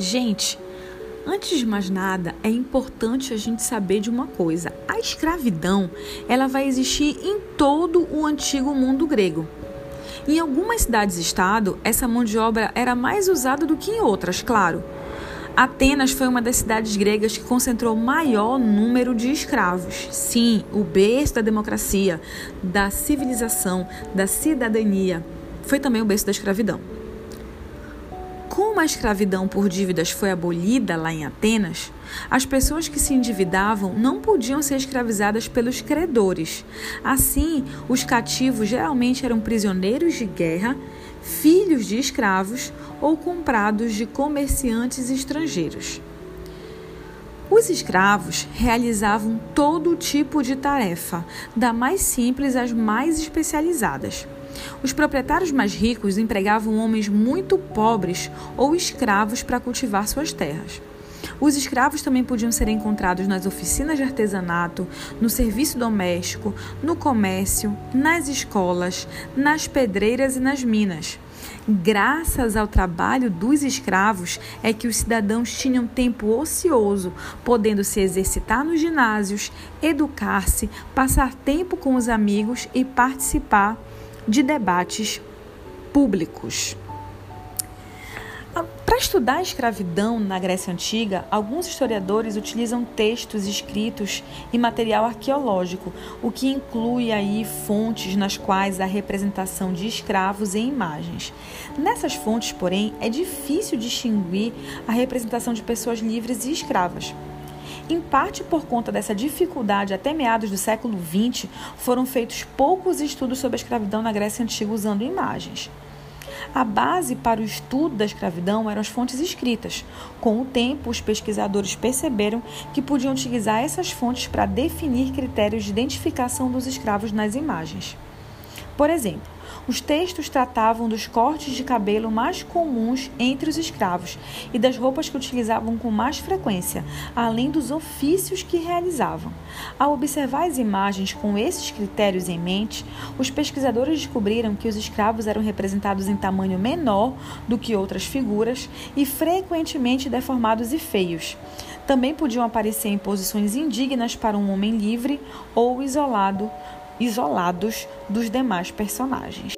Gente, antes de mais nada, é importante a gente saber de uma coisa. A escravidão, ela vai existir em todo o antigo mundo grego. Em algumas cidades-estado, essa mão de obra era mais usada do que em outras, claro. Atenas foi uma das cidades gregas que concentrou maior número de escravos. Sim, o berço da democracia, da civilização, da cidadania. Foi também o berço da escravidão. Como a escravidão por dívidas foi abolida lá em Atenas, as pessoas que se endividavam não podiam ser escravizadas pelos credores. Assim, os cativos geralmente eram prisioneiros de guerra, filhos de escravos ou comprados de comerciantes estrangeiros. Os escravos realizavam todo tipo de tarefa, da mais simples às mais especializadas. Os proprietários mais ricos empregavam homens muito pobres ou escravos para cultivar suas terras. Os escravos também podiam ser encontrados nas oficinas de artesanato, no serviço doméstico, no comércio, nas escolas, nas pedreiras e nas minas. Graças ao trabalho dos escravos é que os cidadãos tinham tempo ocioso, podendo se exercitar nos ginásios, educar-se, passar tempo com os amigos e participar de debates públicos. Ah, para estudar a escravidão na Grécia Antiga, alguns historiadores utilizam textos escritos e material arqueológico, o que inclui aí fontes nas quais há representação de escravos em imagens. Nessas fontes, porém, é difícil distinguir a representação de pessoas livres e escravas. Em parte por conta dessa dificuldade, até meados do século XX, foram feitos poucos estudos sobre a escravidão na Grécia Antiga usando imagens. A base para o estudo da escravidão eram as fontes escritas. Com o tempo, os pesquisadores perceberam que podiam utilizar essas fontes para definir critérios de identificação dos escravos nas imagens. Por exemplo, os textos tratavam dos cortes de cabelo mais comuns entre os escravos e das roupas que utilizavam com mais frequência, além dos ofícios que realizavam. Ao observar as imagens com esses critérios em mente, os pesquisadores descobriram que os escravos eram representados em tamanho menor do que outras figuras e frequentemente deformados e feios. Também podiam aparecer em posições indignas para um homem livre ou isolado isolados dos demais personagens.